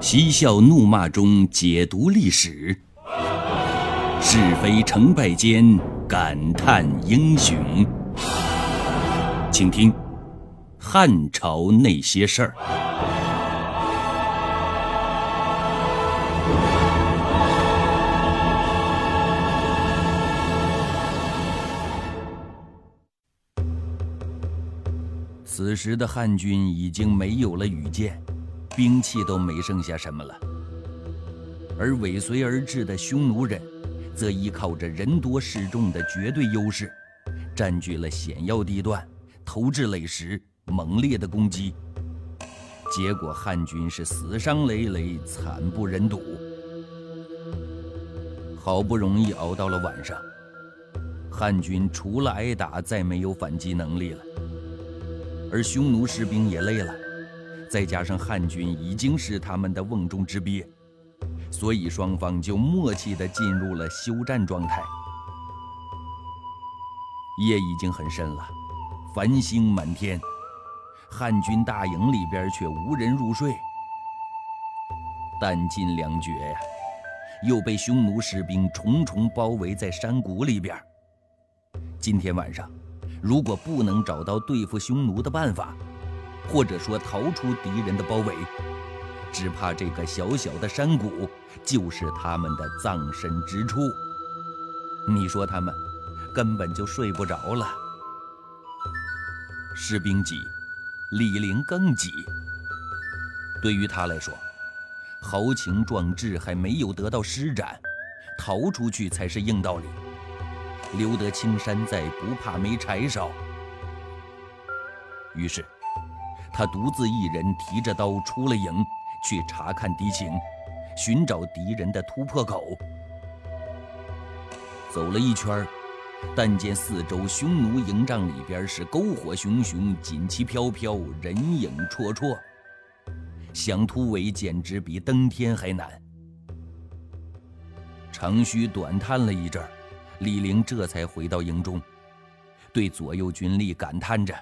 嬉笑怒骂中解读历史，是非成败间感叹英雄。请听《汉朝那些事儿》。此时的汉军已经没有了羽箭。兵器都没剩下什么了，而尾随而至的匈奴人，则依靠着人多势众的绝对优势，占据了险要地段，投掷垒石，猛烈的攻击。结果汉军是死伤累累，惨不忍睹。好不容易熬到了晚上，汉军除了挨打，再没有反击能力了，而匈奴士兵也累了。再加上汉军已经是他们的瓮中之鳖，所以双方就默契地进入了休战状态。夜已经很深了，繁星满天，汉军大营里边却无人入睡。弹尽粮绝呀，又被匈奴士兵重重包围在山谷里边。今天晚上，如果不能找到对付匈奴的办法，或者说逃出敌人的包围，只怕这个小小的山谷就是他们的葬身之处。你说他们根本就睡不着了。士兵急，李陵更急。对于他来说，豪情壮志还没有得到施展，逃出去才是硬道理。留得青山在，不怕没柴烧。于是。他独自一人提着刀出了营，去查看敌情，寻找敌人的突破口。走了一圈但见四周匈奴营帐里边是篝火熊熊，锦旗飘飘，人影绰绰，想突围简直比登天还难。长吁短叹了一阵李陵这才回到营中，对左右军力感叹着。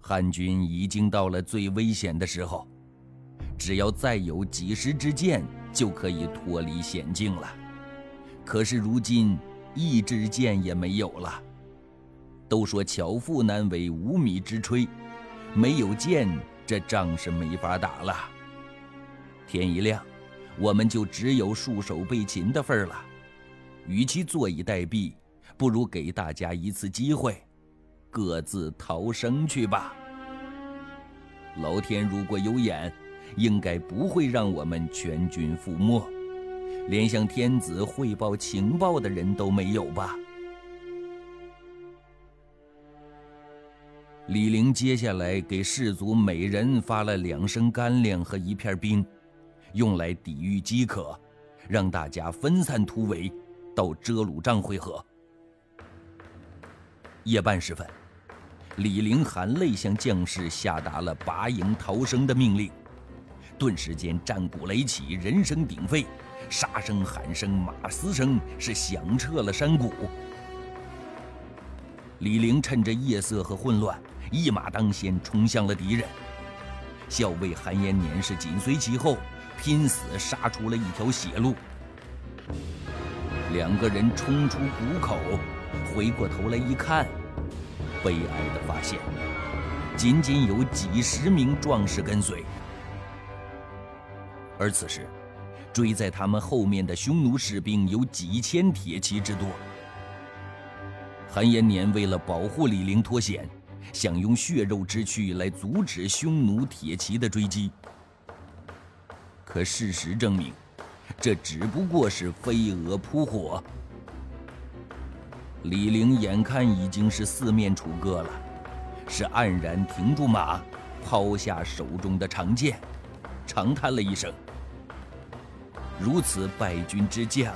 汉军已经到了最危险的时候，只要再有几十支箭，就可以脱离险境了。可是如今一支箭也没有了。都说巧妇难为无米之炊，没有箭，这仗是没法打了。天一亮，我们就只有束手被擒的份儿了。与其坐以待毙，不如给大家一次机会，各自逃生去吧。老天如果有眼，应该不会让我们全军覆没，连向天子汇报情报的人都没有吧？李陵接下来给士卒每人发了两升干粮和一片冰，用来抵御饥渴，让大家分散突围，到遮鲁帐会合。夜半时分。李陵含泪向将士下达了拔营逃生的命令，顿时间战鼓擂起，人声鼎沸，杀声、喊声、马嘶声是响彻了山谷。李陵趁着夜色和混乱，一马当先冲向了敌人。校尉韩延年是紧随其后，拼死杀出了一条血路。两个人冲出谷口，回过头来一看。悲哀地发现，仅仅有几十名壮士跟随，而此时追在他们后面的匈奴士兵有几千铁骑之多。韩延年为了保护李陵脱险，想用血肉之躯来阻止匈奴铁骑的追击，可事实证明，这只不过是飞蛾扑火。李陵眼看已经是四面楚歌了，是黯然停住马，抛下手中的长剑，长叹了一声：“如此败军之将，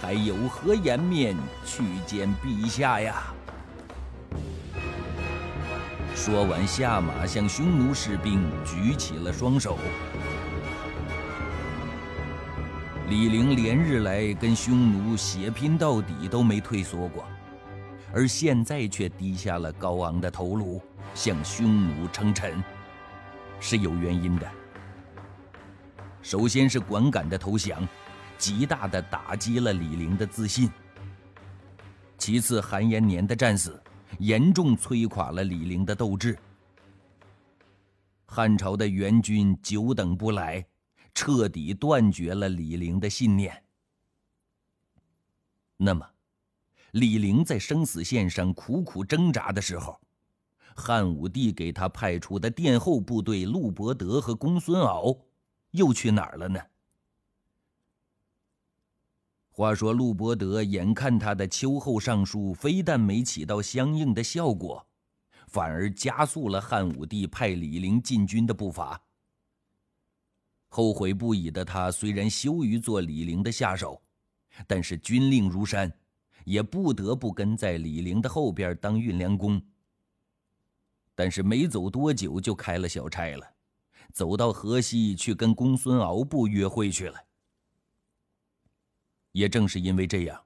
还有何颜面去见陛下呀？”说完，下马向匈奴士兵举起了双手。李陵连日来跟匈奴血拼到底，都没退缩过。而现在却低下了高昂的头颅，向匈奴称臣，是有原因的。首先是管敢的投降，极大的打击了李陵的自信；其次，韩延年的战死，严重摧垮了李陵的斗志。汉朝的援军久等不来，彻底断绝了李陵的信念。那么，李陵在生死线上苦苦挣扎的时候，汉武帝给他派出的殿后部队陆伯德和公孙敖，又去哪儿了呢？话说陆伯德眼看他的秋后上书非但没起到相应的效果，反而加速了汉武帝派李陵进军的步伐。后悔不已的他虽然羞于做李陵的下手，但是军令如山，也不得不跟在李陵的后边当运粮工。但是没走多久就开了小差了，走到河西去跟公孙敖部约会去了。也正是因为这样，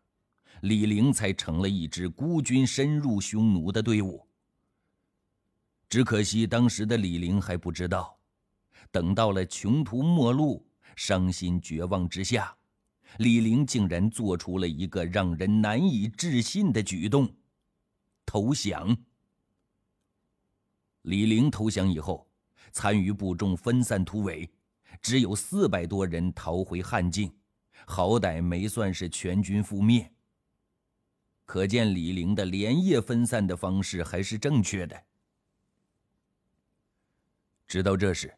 李陵才成了一支孤军深入匈奴的队伍。只可惜当时的李陵还不知道，等到了穷途末路、伤心绝望之下，李陵竟然做出了一个让人难以置信的举动——投降。李陵投降以后，参与部众分散突围，只有四百多人逃回汉境，好歹没算是全军覆灭。可见李陵的连夜分散的方式还是正确的。直到这时，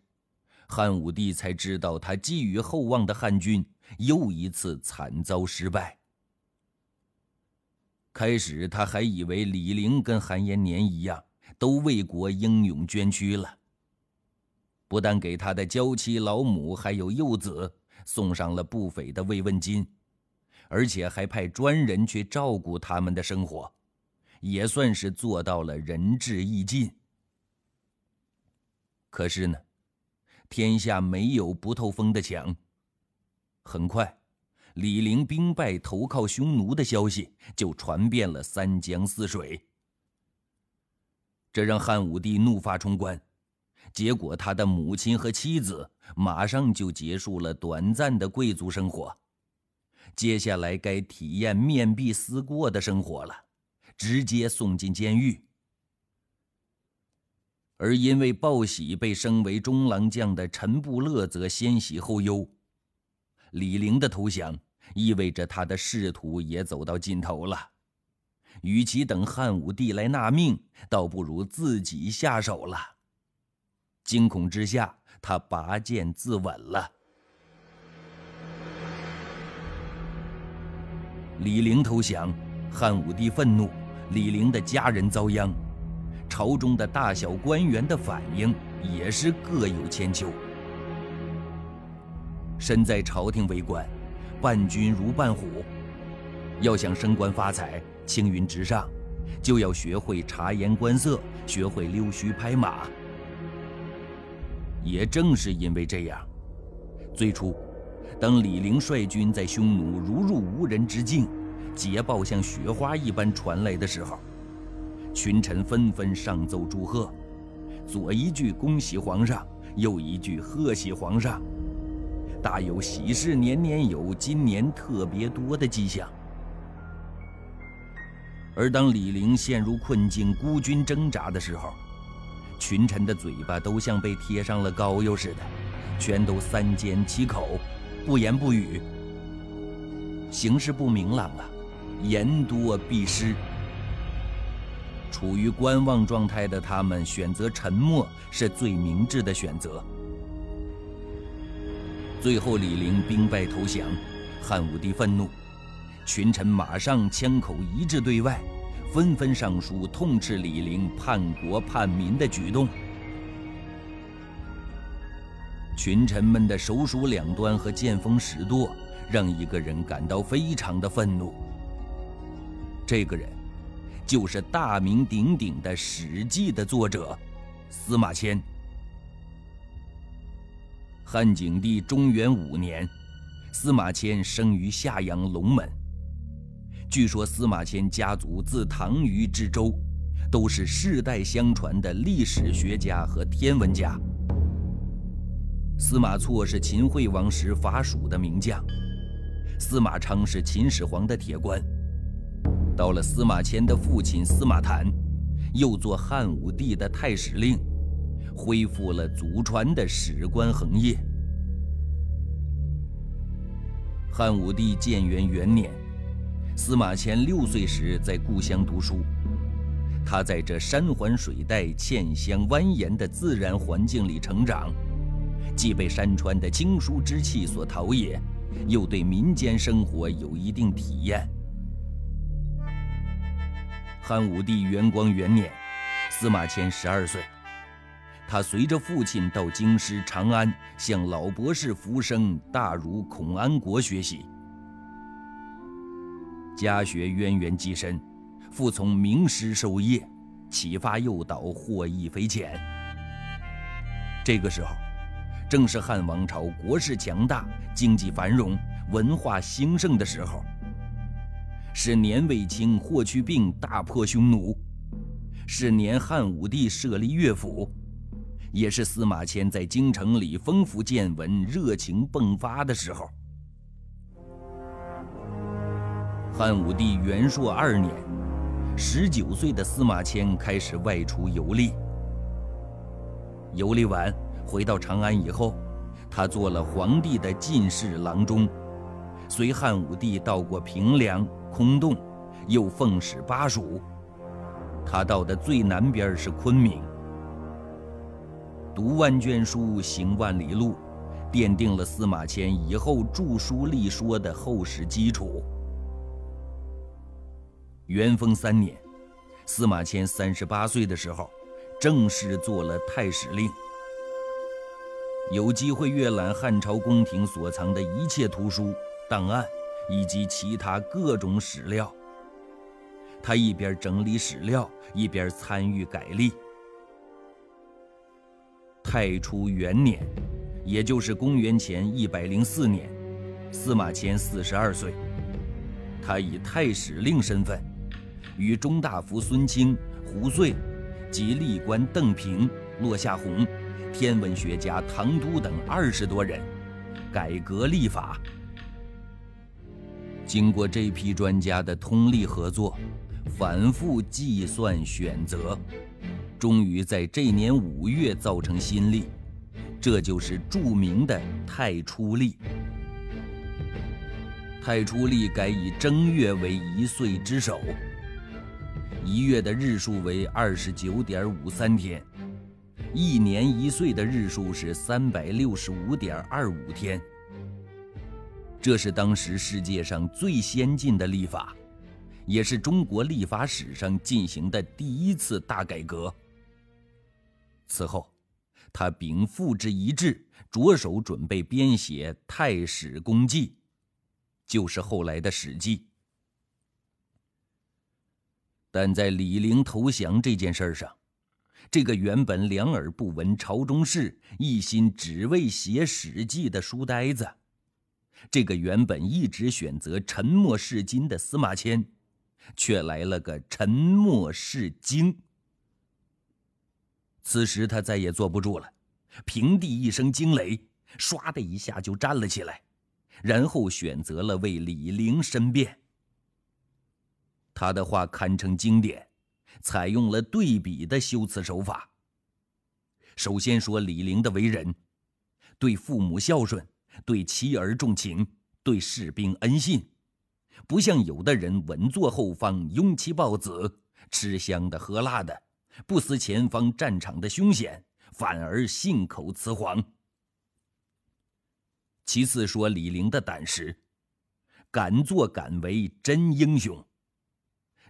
汉武帝才知道他寄予厚望的汉军又一次惨遭失败。开始他还以为李陵跟韩延年一样。都为国英勇捐躯了。不但给他的娇妻老母还有幼子送上了不菲的慰问金，而且还派专人去照顾他们的生活，也算是做到了仁至义尽。可是呢，天下没有不透风的墙。很快，李陵兵败投靠匈奴的消息就传遍了三江四水。这让汉武帝怒发冲冠，结果他的母亲和妻子马上就结束了短暂的贵族生活，接下来该体验面壁思过的生活了，直接送进监狱。而因为报喜被升为中郎将的陈布勒则先喜后忧，李陵的投降意味着他的仕途也走到尽头了。与其等汉武帝来纳命，倒不如自己下手了。惊恐之下，他拔剑自刎了。李陵投降，汉武帝愤怒，李陵的家人遭殃，朝中的大小官员的反应也是各有千秋。身在朝廷为官，伴君如伴虎，要想升官发财。青云直上，就要学会察言观色，学会溜须拍马。也正是因为这样，最初，当李陵率军在匈奴如入无人之境，捷报像雪花一般传来的时候，群臣纷纷上奏祝贺，左一句恭喜皇上，右一句贺喜皇上，大有喜事年年有，今年特别多的迹象。而当李陵陷入困境、孤军挣扎的时候，群臣的嘴巴都像被贴上了膏药似的，全都三缄其口，不言不语。形势不明朗啊，言多必失。处于观望状态的他们，选择沉默是最明智的选择。最后，李陵兵败投降，汉武帝愤怒。群臣马上枪口一致对外，纷纷上书痛斥李陵叛国叛民的举动。群臣们的手鼠两端和见风使舵，让一个人感到非常的愤怒。这个人，就是大名鼎鼎的《史记》的作者司马迁。汉景帝中元五年，司马迁生于夏阳龙门。据说司马迁家族自唐虞之周，都是世代相传的历史学家和天文家。司马错是秦惠王时伐蜀的名将，司马昌是秦始皇的铁官。到了司马迁的父亲司马谈，又做汉武帝的太史令，恢复了祖传的史官横业。汉武帝建元元年，司马迁六岁时在故乡读书，他在这山环水带、沁香蜿蜒的自然环境里成长，既被山川的经书之气所陶冶，又对民间生活有一定体验。汉武帝元光元年，司马迁十二岁，他随着父亲到京师长安，向老博士福生大儒孔安国学习。家学渊源极深，父从名师授业，启发诱导，获益匪浅。这个时候，正是汉王朝国势强大、经济繁荣、文化兴盛的时候。是年卫青霍去病大破匈奴，是年汉武帝设立乐府，也是司马迁在京城里丰富见闻、热情迸发的时候。汉武帝元朔二年，十九岁的司马迁开始外出游历。游历完回到长安以后，他做了皇帝的进士郎中，随汉武帝到过平凉。空洞，又奉使巴蜀。他到的最南边是昆明。读万卷书，行万里路，奠定了司马迁以后著书立说的厚实基础。元丰三年，司马迁三十八岁的时候，正式做了太史令。有机会阅览汉朝宫廷所藏的一切图书档案。以及其他各种史料，他一边整理史料，一边参与改立。太初元年，也就是公元前一百零四年，司马迁四十二岁，他以太史令身份，与中大夫孙清、胡遂及历官邓平、骆夏宏、天文学家唐都等二十多人，改革历法。经过这批专家的通力合作，反复计算选择，终于在这年五月造成新历，这就是著名的太初历。太初历改以正月为一岁之首，一月的日数为二十九点五三天，一年一岁的日数是三百六十五点二五天。这是当时世界上最先进的历法，也是中国历法史上进行的第一次大改革。此后，他秉父之遗志，着手准备编写《太史公记》，就是后来的《史记》。但在李陵投降这件事上，这个原本两耳不闻朝中事，一心只为写《史记》的书呆子。这个原本一直选择沉默是金的司马迁，却来了个沉默是金。此时他再也坐不住了，平地一声惊雷，唰的一下就站了起来，然后选择了为李陵申辩。他的话堪称经典，采用了对比的修辞手法。首先说李陵的为人，对父母孝顺。对妻儿重情，对士兵恩信，不像有的人稳坐后方，拥妻抱子，吃香的喝辣的，不思前方战场的凶险，反而信口雌黄。其次说李陵的胆识，敢作敢为，真英雄。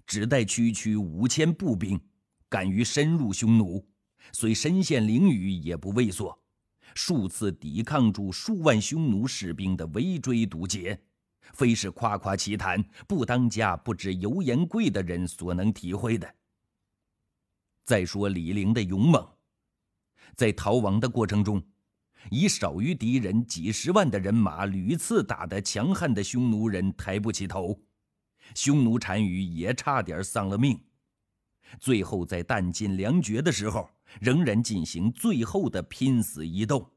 只带区区五千步兵，敢于深入匈奴，虽身陷囹圄，也不畏缩。数次抵抗住数万匈奴士兵的围追堵截，非是夸夸其谈、不当家不知油盐贵的人所能体会的。再说李陵的勇猛，在逃亡的过程中，以少于敌人几十万的人马，屡次打得强悍的匈奴人抬不起头，匈奴单于也差点丧了命。最后在弹尽粮绝的时候。仍然进行最后的拼死一斗。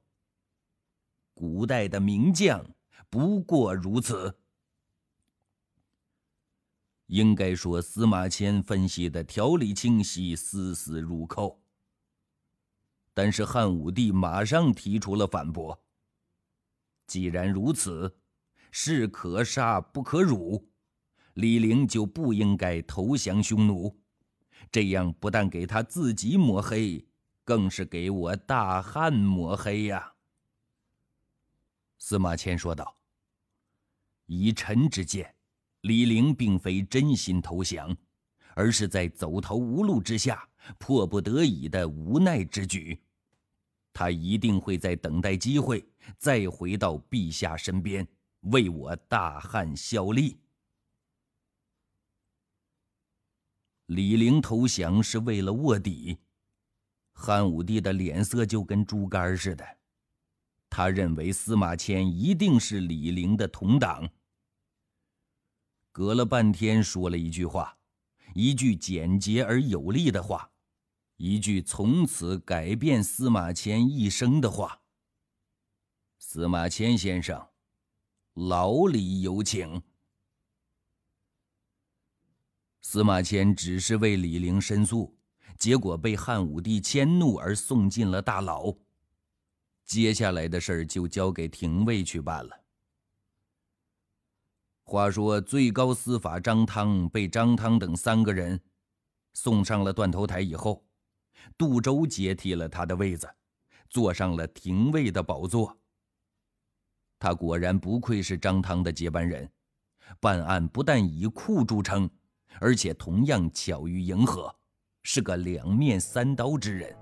古代的名将，不过如此。应该说，司马迁分析的条理清晰，丝丝入扣。但是汉武帝马上提出了反驳：既然如此，士可杀不可辱，李陵就不应该投降匈奴。这样不但给他自己抹黑，更是给我大汉抹黑呀！司马迁说道：“以臣之见。”李陵并非真心投降，而是在走投无路之下、迫不得已的无奈之举。他一定会在等待机会，再回到陛下身边，为我大汉效力。李陵投降是为了卧底，汉武帝的脸色就跟猪肝似的。他认为司马迁一定是李陵的同党。隔了半天，说了一句话，一句简洁而有力的话，一句从此改变司马迁一生的话。司马迁先生，老李有请。司马迁只是为李陵申诉，结果被汉武帝迁怒而送进了大牢。接下来的事儿就交给廷尉去办了。话说，最高司法张汤被张汤等三个人送上了断头台以后，杜周接替了他的位子，坐上了廷尉的宝座。他果然不愧是张汤的接班人，办案不但以酷著称，而且同样巧于迎合，是个两面三刀之人。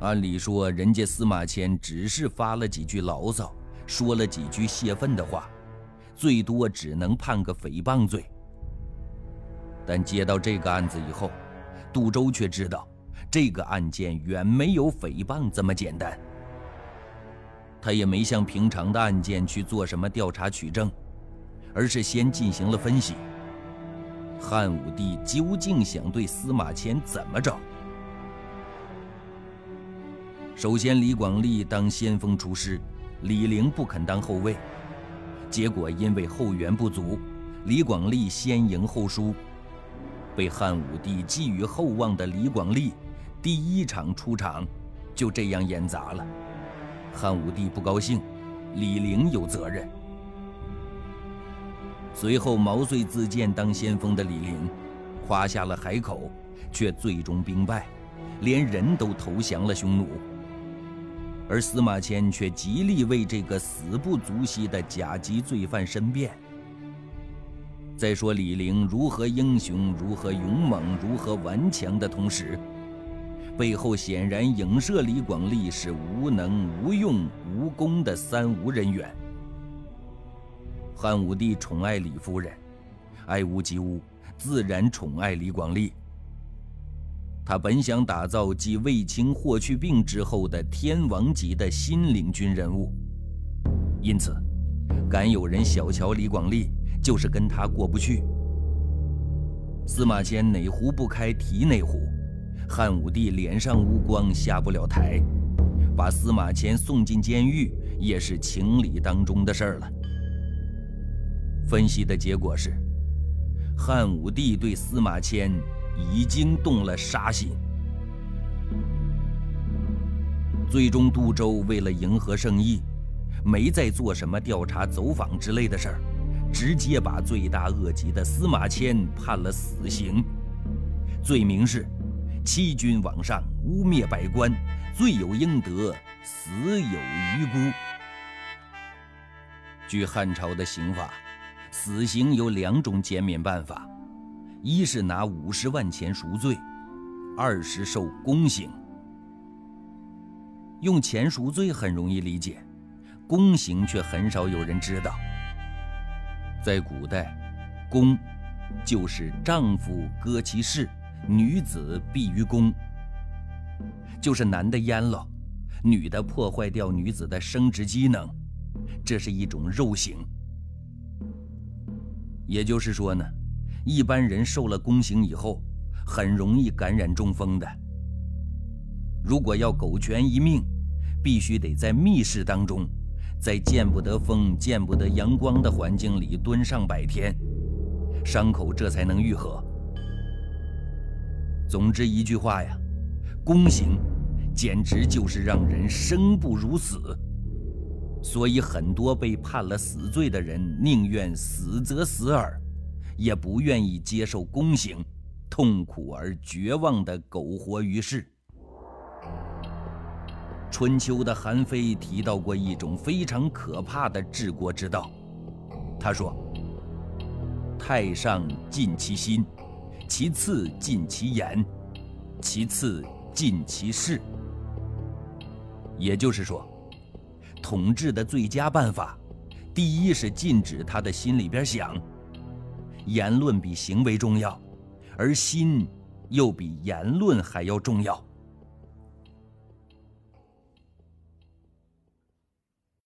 按理说，人家司马迁只是发了几句牢骚。说了几句泄愤的话，最多只能判个诽谤罪。但接到这个案子以后，杜周却知道，这个案件远没有诽谤这么简单。他也没像平常的案件去做什么调查取证，而是先进行了分析。汉武帝究竟想对司马迁怎么着？首先，李广利当先锋出师。李陵不肯当后卫，结果因为后援不足，李广利先赢后输，被汉武帝寄予厚望的李广利，第一场出场就这样演砸了。汉武帝不高兴，李陵有责任。随后毛遂自荐当先锋的李陵，夸下了海口，却最终兵败，连人都投降了匈奴。而司马迁却极力为这个死不足惜的甲级罪犯申辩。在说李陵如何英雄、如何勇猛、如何顽强的同时，背后显然影射李广利是无能、无用、无功的三无人员。汉武帝宠爱李夫人，爱屋及乌，自然宠爱李广利。他本想打造继卫青、霍去病之后的天王级的新领军人物，因此，敢有人小瞧李广利，就是跟他过不去。司马迁哪壶不开提哪壶，汉武帝脸上无光下不了台，把司马迁送进监狱也是情理当中的事儿了。分析的结果是，汉武帝对司马迁。已经动了杀心。最终，杜周为了迎合圣意，没再做什么调查走访之类的事儿，直接把罪大恶极的司马迁判了死刑，罪名是欺君罔上、污蔑百官，罪有应得，死有余辜。据汉朝的刑法，死刑有两种减免办法。一是拿五十万钱赎罪，二是受宫刑。用钱赎罪很容易理解，宫刑却很少有人知道。在古代，宫就是丈夫割其室，女子避于宫，就是男的阉了，女的破坏掉女子的生殖机能，这是一种肉刑。也就是说呢。一般人受了宫刑以后，很容易感染中风的。如果要苟全一命，必须得在密室当中，在见不得风、见不得阳光的环境里蹲上百天，伤口这才能愈合。总之一句话呀，宫刑简直就是让人生不如死。所以很多被判了死罪的人宁愿死则死耳，也不愿意接受宫刑，痛苦而绝望地苟活于世。春秋的韩非提到过一种非常可怕的治国之道，他说：“太上尽其心，其次尽其言，其次尽其事。”也就是说，统治的最佳办法，第一是禁止他的心里边想。言论比行为重要，而心又比言论还要重要。